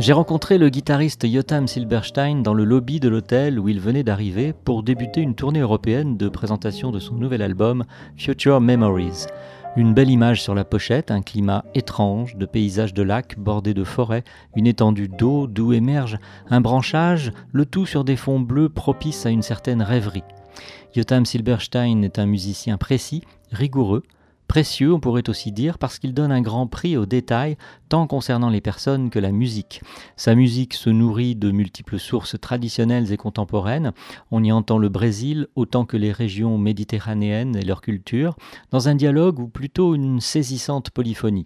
J'ai rencontré le guitariste Yotam Silberstein dans le lobby de l'hôtel où il venait d'arriver pour débuter une tournée européenne de présentation de son nouvel album Future Memories. Une belle image sur la pochette, un climat étrange de paysages de lacs bordés de forêts, une étendue d'eau d'où émerge un branchage, le tout sur des fonds bleus propices à une certaine rêverie. Yotam Silberstein est un musicien précis, rigoureux, précieux, on pourrait aussi dire, parce qu'il donne un grand prix aux détails, tant concernant les personnes que la musique. Sa musique se nourrit de multiples sources traditionnelles et contemporaines. On y entend le Brésil autant que les régions méditerranéennes et leur culture, dans un dialogue ou plutôt une saisissante polyphonie.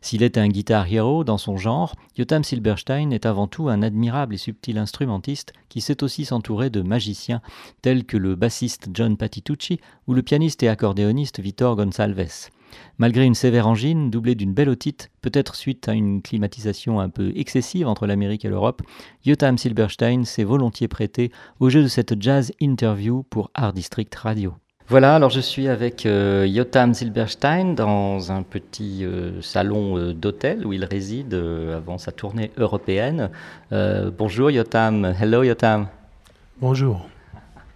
S'il est un guitar hero dans son genre, Yotam Silberstein est avant tout un admirable et subtil instrumentiste qui sait aussi s'entourer de magiciens tels que le bassiste John Patitucci ou le pianiste et accordéoniste Vitor Gonçalves. Malgré une sévère angine, doublée d'une belle otite, peut-être suite à une climatisation un peu excessive entre l'Amérique et l'Europe, Yotam Silberstein s'est volontiers prêté au jeu de cette jazz interview pour Art District Radio. Voilà, alors je suis avec euh, Yotam Silberstein dans un petit euh, salon euh, d'hôtel où il réside euh, avant sa tournée européenne. Euh, bonjour Yotam, hello Yotam. Bonjour.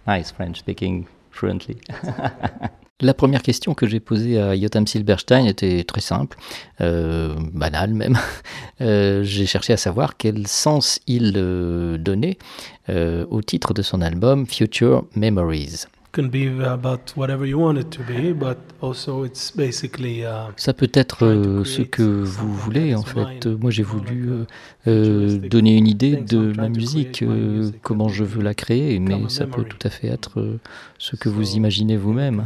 Nice French speaking fluently. La première question que j'ai posée à Yotam Silberstein était très simple, euh, banale même. Euh, j'ai cherché à savoir quel sens il euh, donnait au titre de son album Future Memories. Can be about whatever you want it to be, but also it's basically uh, Ça peut être euh, ce que vous voulez en fait. Moi j'ai voulu euh, euh, donner une idée de ma musique, euh, comment je veux la créer, mais ça peut tout à fait être ce que vous imaginez vous-même.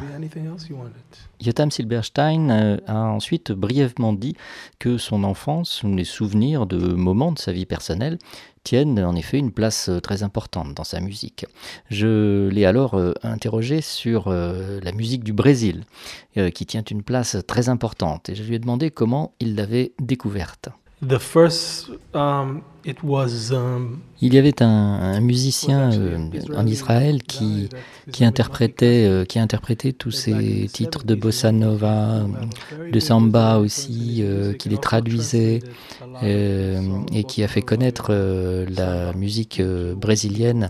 Yotam Silberstein euh, a ensuite brièvement dit que son enfance, les souvenirs de moments de sa vie personnelle, tiennent en effet une place euh, très importante dans sa musique. Je l'ai alors euh, interrogé sur la musique du Brésil, qui tient une place très importante, et je lui ai demandé comment il l'avait découverte. The first, um, it was um, Il y avait un, un musicien euh, en Israël qui, qui, interprétait, euh, qui interprétait tous ces titres de bossa nova, de samba aussi, euh, qui les traduisait euh, et qui a fait connaître euh, la musique euh, brésilienne,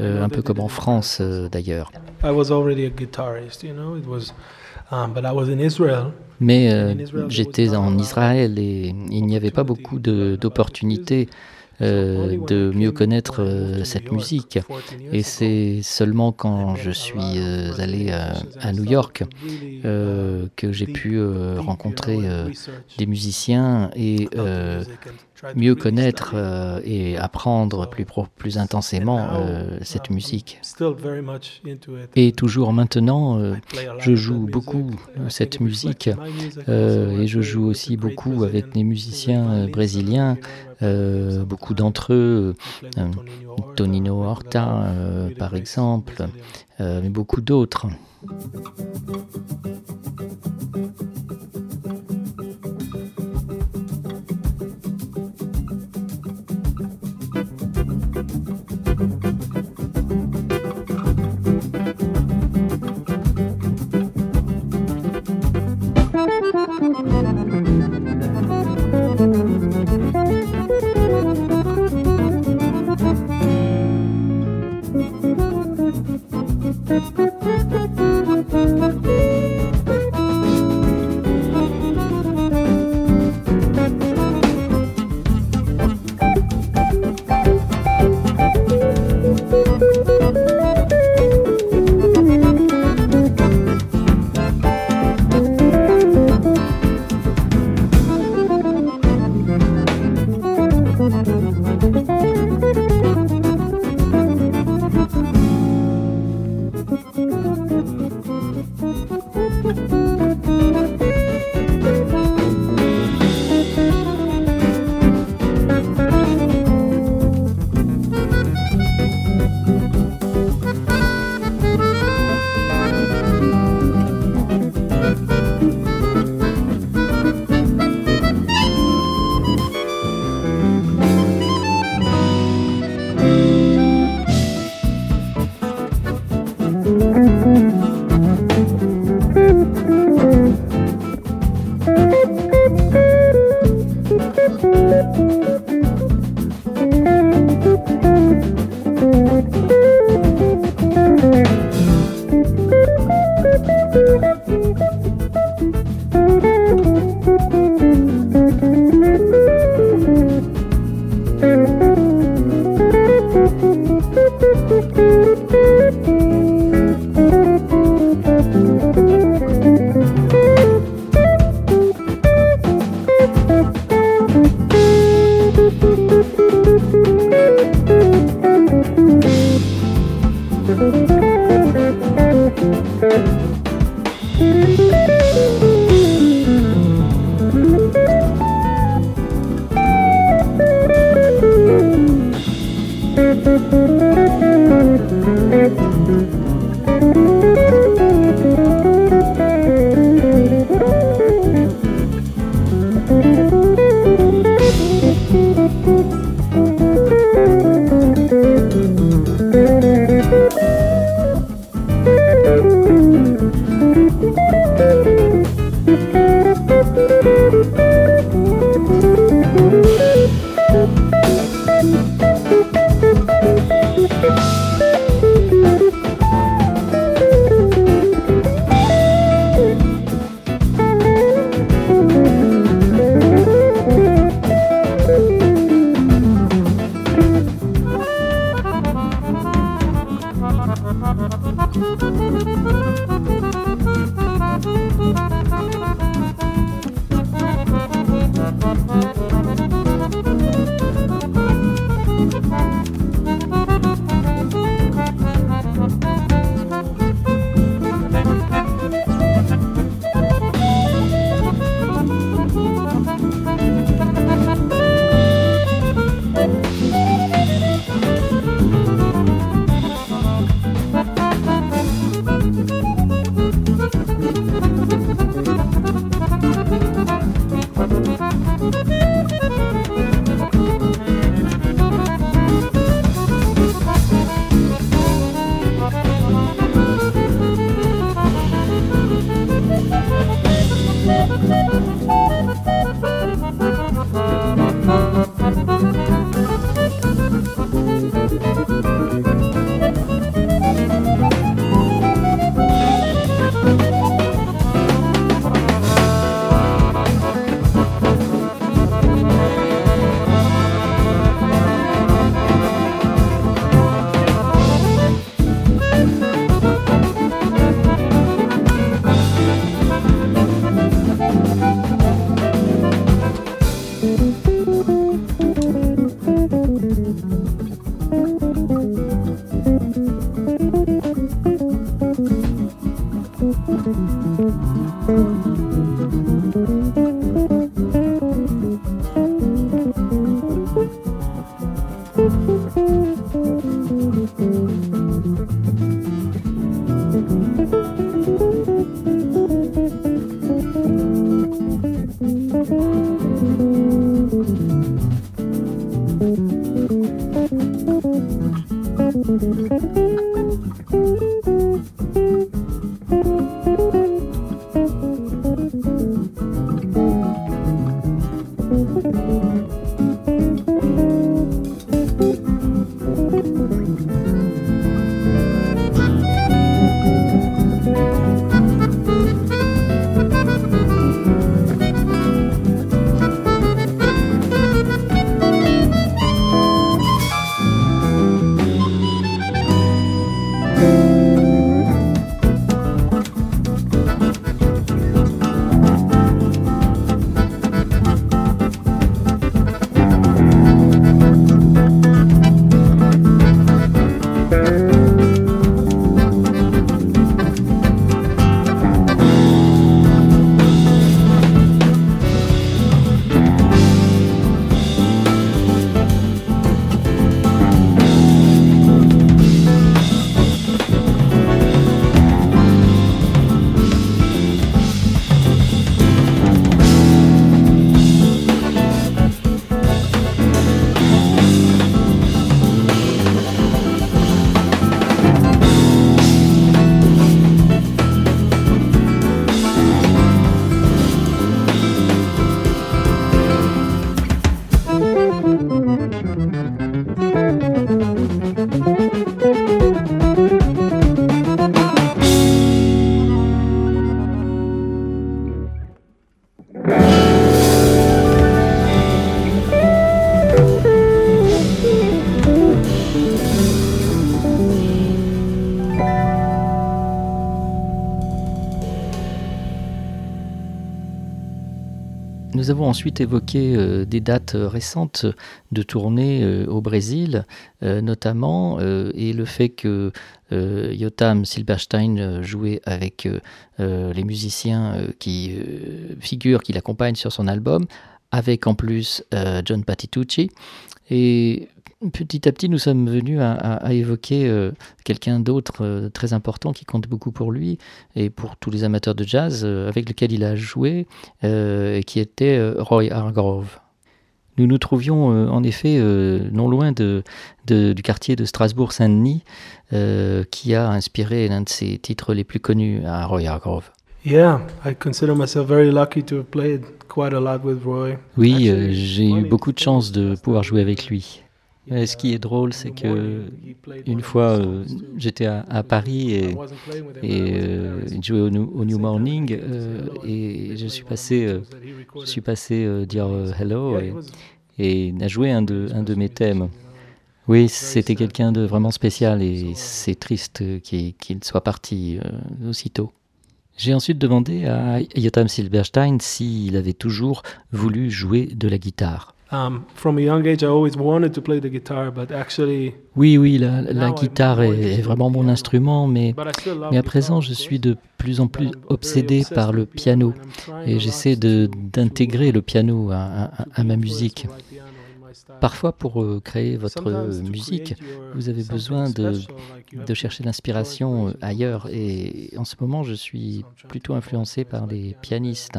euh, un peu comme en France euh, d'ailleurs. I was already a guitarist, you know? It was, but I was in Israel. Mais euh, j'étais en Israël et il n'y avait pas beaucoup d'opportunités euh, de mieux connaître euh, cette musique. Et c'est seulement quand je suis euh, allé euh, à New York euh, que j'ai pu rencontrer des musiciens et mieux connaître euh, et apprendre plus, intensément euh, cette musique. Still very much into it. Et toujours maintenant, euh, je joue beaucoup cette musique et je joue aussi beaucoup avec des musiciens brésiliens, beaucoup d'entre eux, Tonino Horta, par exemple, mais beaucoup d'autres. Thank you. Nous avons ensuite évoqué euh, des dates récentes de tournée euh, au Brésil, euh, notamment, et le fait que Yotam Silberstein jouait avec les musiciens qui figurent, qui l'accompagnent sur son album, avec en plus John Patitucci. Petit à petit, nous sommes venus à, évoquer euh, quelqu'un d'autre euh, très important qui compte beaucoup pour lui et pour tous les amateurs de jazz euh, avec lequel il a joué, qui était Roy Hargrove. Nous nous trouvions en effet non loin de, du quartier de Strasbourg-Saint-Denis, qui a inspiré l'un de ses titres les plus connus à Roy Hargrove. Yeah, I consider myself very lucky to have played quite a lot with Roy. Oui, j'ai eu beaucoup de chance de pouvoir jouer avec lui ce qui est drôle, c'est que une fois, euh, j'étais à, Paris et, et euh, jouais au, New Morning euh, et je suis passé, je suis passé dire hello et, et a joué un de, mes thèmes. Oui, c'était quelqu'un de vraiment spécial et c'est triste qu'il soit parti aussitôt. J'ai ensuite demandé à Jotam Silberstein s'il avait toujours voulu jouer de la guitare. Oui, oui, la, guitare est, vraiment mon instrument, mais, mais à présent, je suis de plus en plus obsédé par le piano et j'essaie d'intégrer le piano à ma musique. Parfois, pour euh, créer votre musique, vous avez besoin de, de chercher l'inspiration euh, ailleurs. Et en ce moment, je suis plutôt influencé par les pianistes.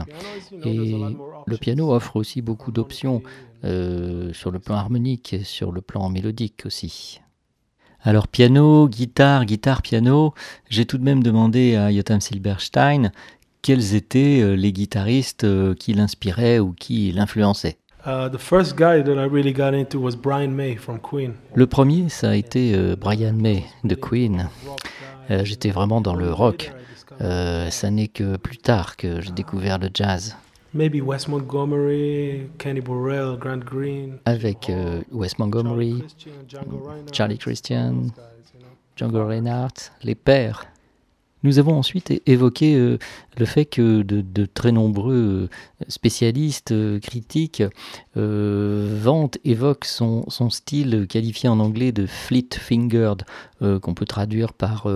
Et le piano offre aussi beaucoup d'options euh, sur le plan harmonique et sur le plan mélodique aussi. Alors piano, guitare, guitare, piano, j'ai tout de même demandé à Jotam Silberstein quels étaient les guitaristes qui l'inspiraient ou qui l'influençaient. Le premier, ça a été euh, Brian May de Queen. Euh, j'étais vraiment dans le rock. Euh, ça n'est que plus tard que j'ai découvert le jazz. Maybe Wes Montgomery, Kenny Burrell, Grant Green. Avec Wes Montgomery, Charlie Christian, Django Reinhardt, les pères. Nous avons ensuite évoqué euh, le fait que de, très nombreux euh, spécialistes, euh, critiques, vantent, évoquent son, style qualifié en anglais de fleet-fingered, qu'on peut traduire par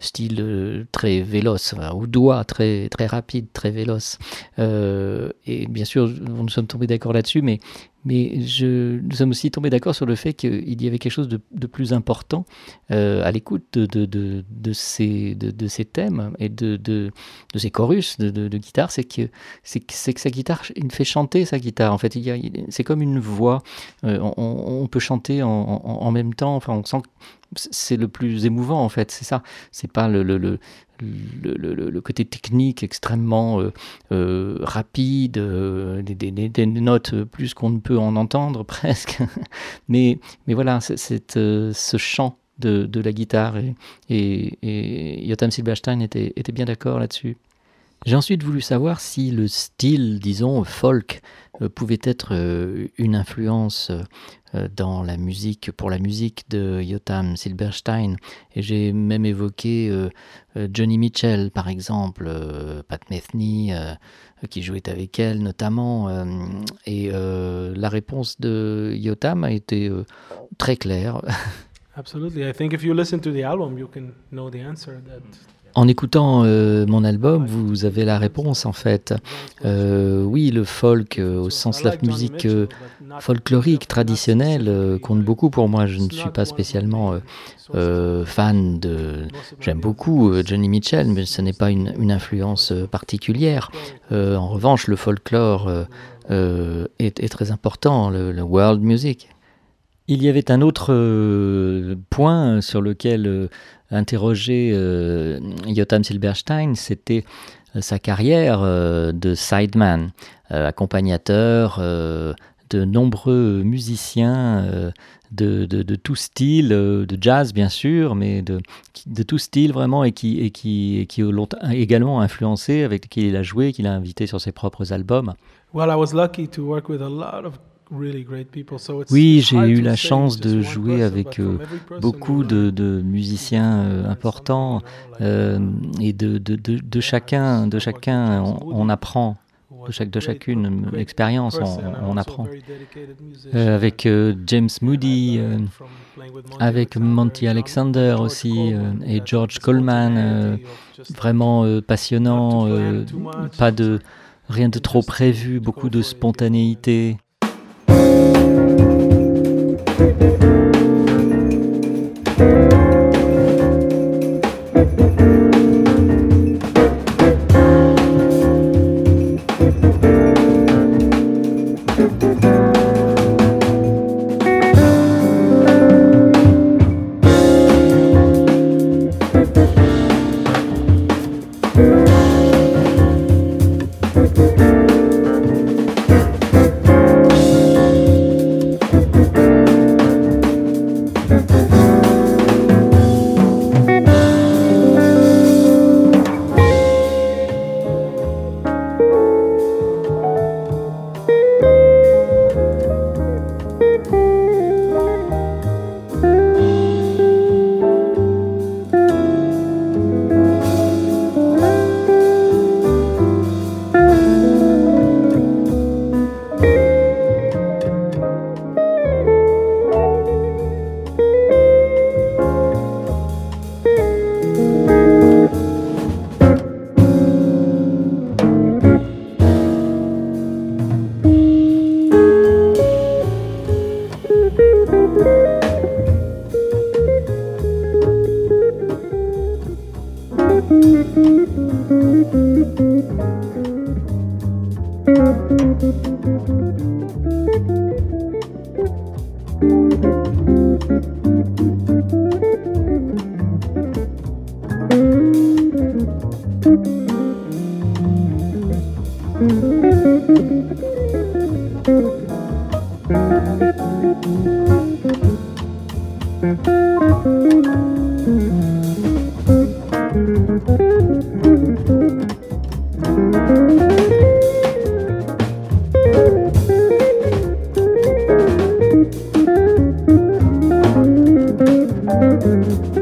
style très véloce, ou doigt très, très rapide, très véloce. et bien sûr, nous sommes tombés d'accord là-dessus, mais nous sommes aussi tombés d'accord sur le fait qu'il y avait quelque chose de, plus important euh, à l'écoute de, de, de, ces, de, ces thèmes et de, de, ces chorus de, guitare, c'est que, c'est, que sa guitare, il fait chanter sa guitare. En fait, il c'est comme une voix. Euh, on, peut chanter en, même temps. Enfin, on sent que c'est le plus émouvant en fait. C'est ça. C'est pas le, le, le le, côté technique extrêmement euh, euh, rapide, des, notes plus qu'on ne peut en entendre presque. mais, mais voilà, c'est, ce chant de, la guitare et, et, Jotam Silberstein était, était bien d'accord là-dessus. J'ai ensuite voulu savoir si le style, disons, folk pouvait être une influence euh, dans la musique, pour la musique de Jotam Silberstein. Et j'ai même évoqué euh, euh, Johnny Mitchell, par exemple, Pat Metheny, qui jouait avec elle notamment. et la réponse de Yotam a été très claire. Absolutely. I think if you listen to the album, you can know the answer. That en écoutant euh, mon album, vous avez la réponse en fait. Euh, oui, le folk, euh, au sens de la musique folklorique traditionnelle, compte beaucoup pour moi. Je ne suis pas spécialement fan de... J'aime beaucoup Johnny Mitchell, mais ce n'est pas une, influence particulière. en revanche, le folklore est, très important, le world music. Il y avait un autre euh, point sur lequel euh, interroger euh, Jotam Silberstein, c'était sa carrière de sideman, accompagnateur de nombreux musiciens de, de, tout style, de jazz bien sûr, mais de, de tout style vraiment, et qui, et l'ont également influencé, avec qui il a joué, qu'il a invité sur ses propres albums. Oui, j'ai eu la chance de jouer avec euh, beaucoup de, musiciens euh, importants euh, et de, de, chacun, de chacun on, apprend. de, chaque, de chacune expérience, on, on apprend. Avec James Moody, avec Monty Alexander aussi, et George Coleman, vraiment passionnant, pas de rien de trop prévu, beaucoup de spontanéité. Mm-hmm.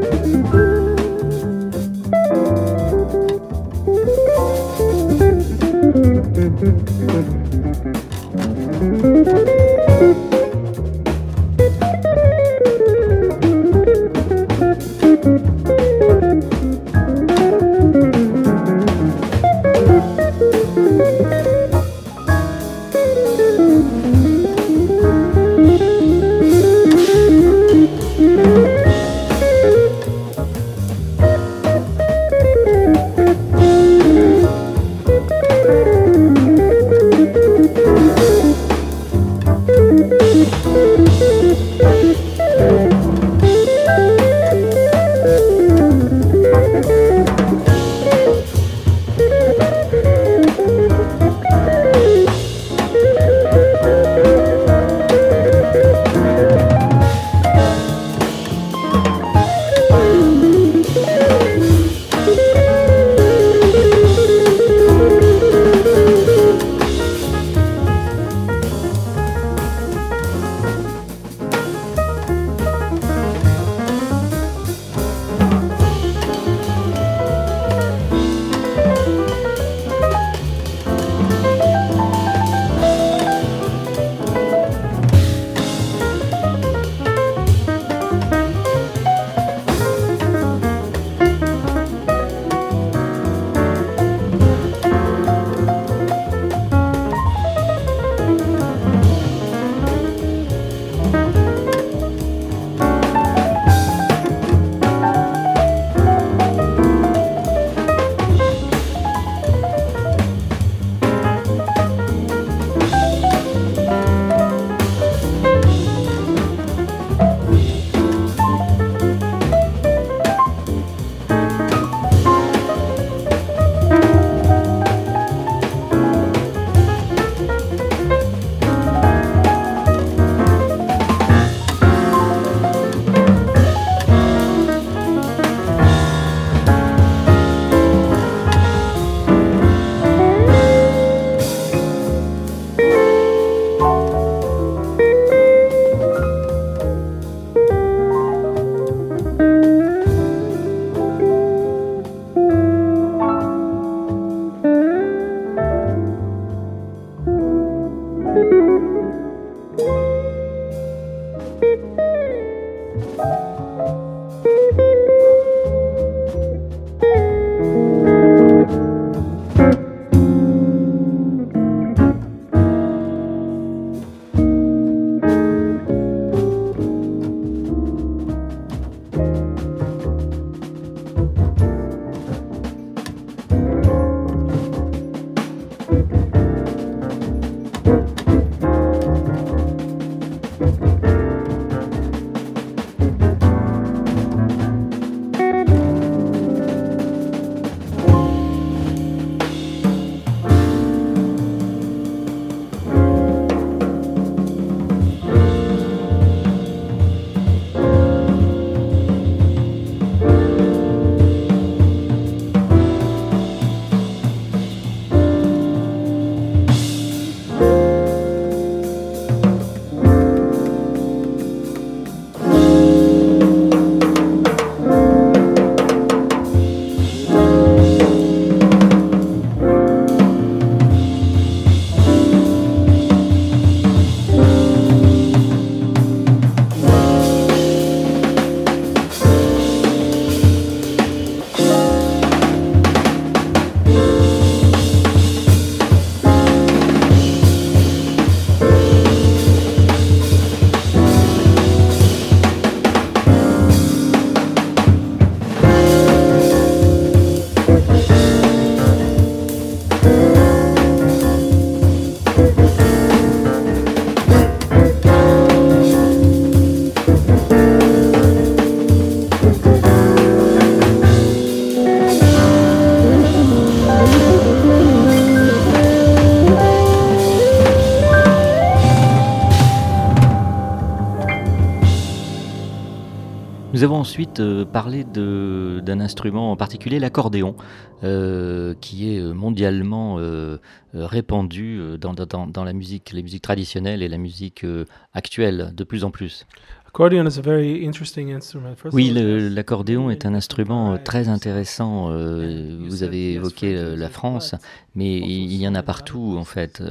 Ensuite euh, parlé de- d'un instrument en particulier, l'accordéon, euh, qui est mondialement euh, euh, répandu dans, la musique, les musiques traditionnelles et la musique actuelle de plus en plus. Accordion is a very interesting instrument. First of Oui, l'accordéon est un instrument euh, très intéressant. euh, Vous avez évoqué euh, la France, mais il y en a partout en fait,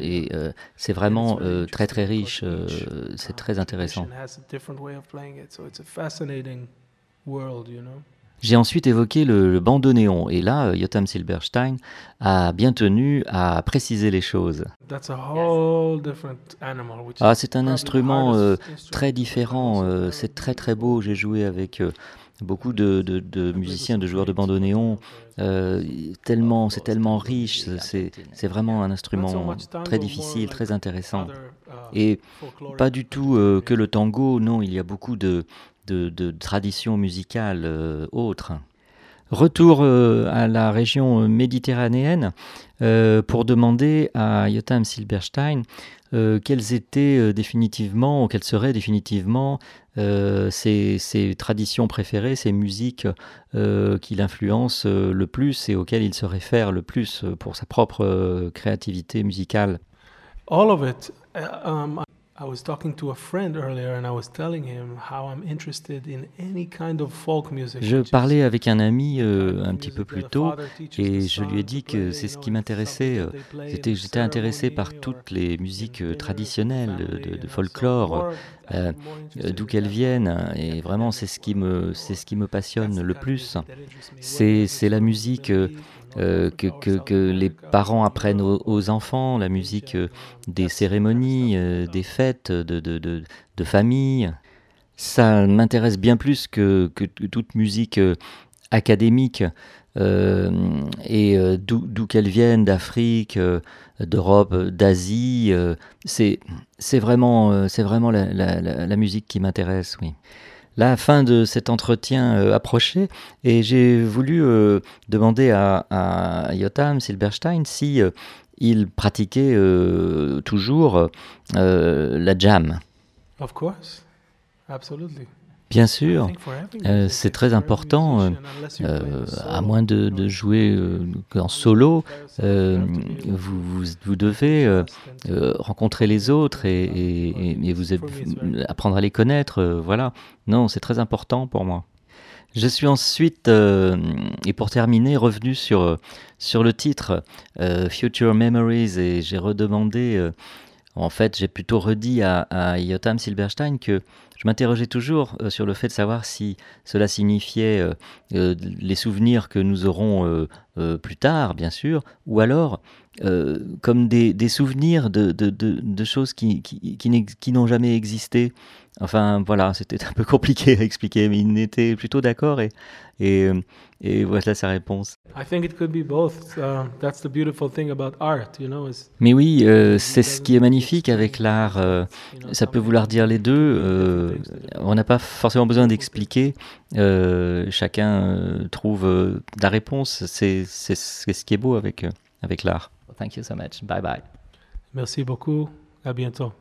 et c'est vraiment très très riche. C'est très intéressant. J'ai ensuite évoqué le, le bandoneon, et là, euh, Jotam Silberstein a bien tenu à préciser les choses. That's a whole different animal. Which Ah, c'est un instrument euh, instrument très différent, euh, c'est très très beau. J'ai joué avec euh, beaucoup de, de- de musiciens, de joueurs de bandoneon. euh, tellement, c'est tellement riche, c'est vraiment un instrument très difficile, très intéressant. uh, Et pas du tout euh, que le tango, non, il y a beaucoup de, de, traditions musicales euh, autres. Retour euh, à la région euh, méditerranéenne pour demander à Jotam Silberstein quelles étaient définitivement, ou quelles seraient définitivement ses, traditions préférées, ses musiques qui l'influencent le plus et auxquelles il se réfère le plus pour sa propre créativité musicale. all of it. Uh, um, I was talking to a friend earlier, and I was telling him how I'm interested in any kind of folk music. Je parlais avec un ami euh, un petit peu plus tôt et je lui ai dit que c'est ce qui m'intéressait. j'étais intéressé par toutes les musiques traditionnelles de, folklore, euh, d'où qu'elles viennent. Et vraiment, c'est ce qui me, c'est ce qui me passionne le plus. C'est, c'est la musique euh, euh, que, les parents apprennent aux, enfants, la musique euh, des cérémonies, euh, des fêtes, de, famille. Ça m'intéresse bien plus que, toute musique académique et d'où qu'elles viennent, d'Afrique, d'Europe, d'Asie. c'est vraiment, vraiment la- la musique qui m'intéresse, oui. La fin de cet entretien euh, approchait et j'ai voulu euh, demander à, à Jotam Silberstein si euh, il pratiquait toujours la jam. Of course, absolutely. Bien sûr, euh, c'est très important, euh, euh, à moins de, jouer qu'en solo, vous, vous, vous devez rencontrer les autres et, et- et- et vous êtes- apprendre à les connaître. voilà. Non, c'est très important pour moi. Je suis ensuite, euh, et pour terminer, revenu sur, sur le titre euh, Future Memories et j'ai redemandé, en fait, j'ai plutôt redit à, à Jotam Silberstein que je m'interrogeais toujours euh, sur le fait de savoir si cela signifiait euh, euh, les souvenirs que nous aurons plus tard, bien sûr, ou alors euh, comme des, des souvenirs de, de, de, de choses qui, n'ont jamais existé. Enfin, voilà, c'était un peu compliqué à expliquer, mais il était plutôt d'accord et, et, euh, et voilà sa réponse. I think it could be both. Uh, that's the beautiful thing about art, you know. Is Mais oui, euh, c'est ce qui est magnifique avec l'art. euh, ça peut vouloir dire les deux. euh, on n'a pas forcément besoin d'expliquer. chacun trouve la réponse. C'est ce qui est beau avec, avec l'art. Thank you so much. Bye bye. Merci beaucoup. À bientôt.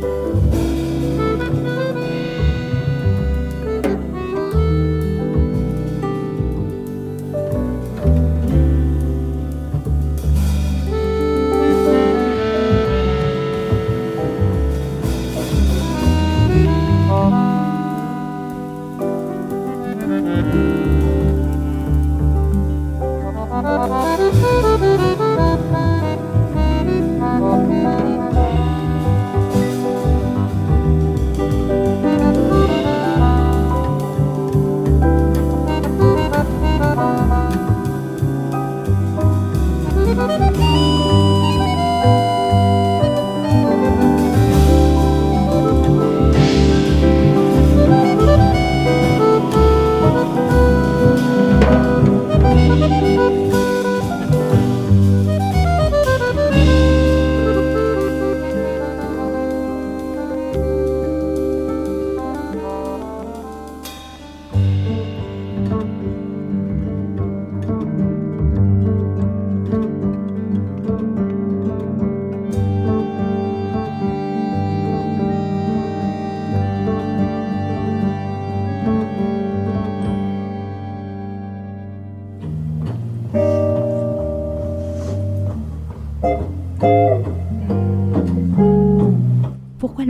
Bye.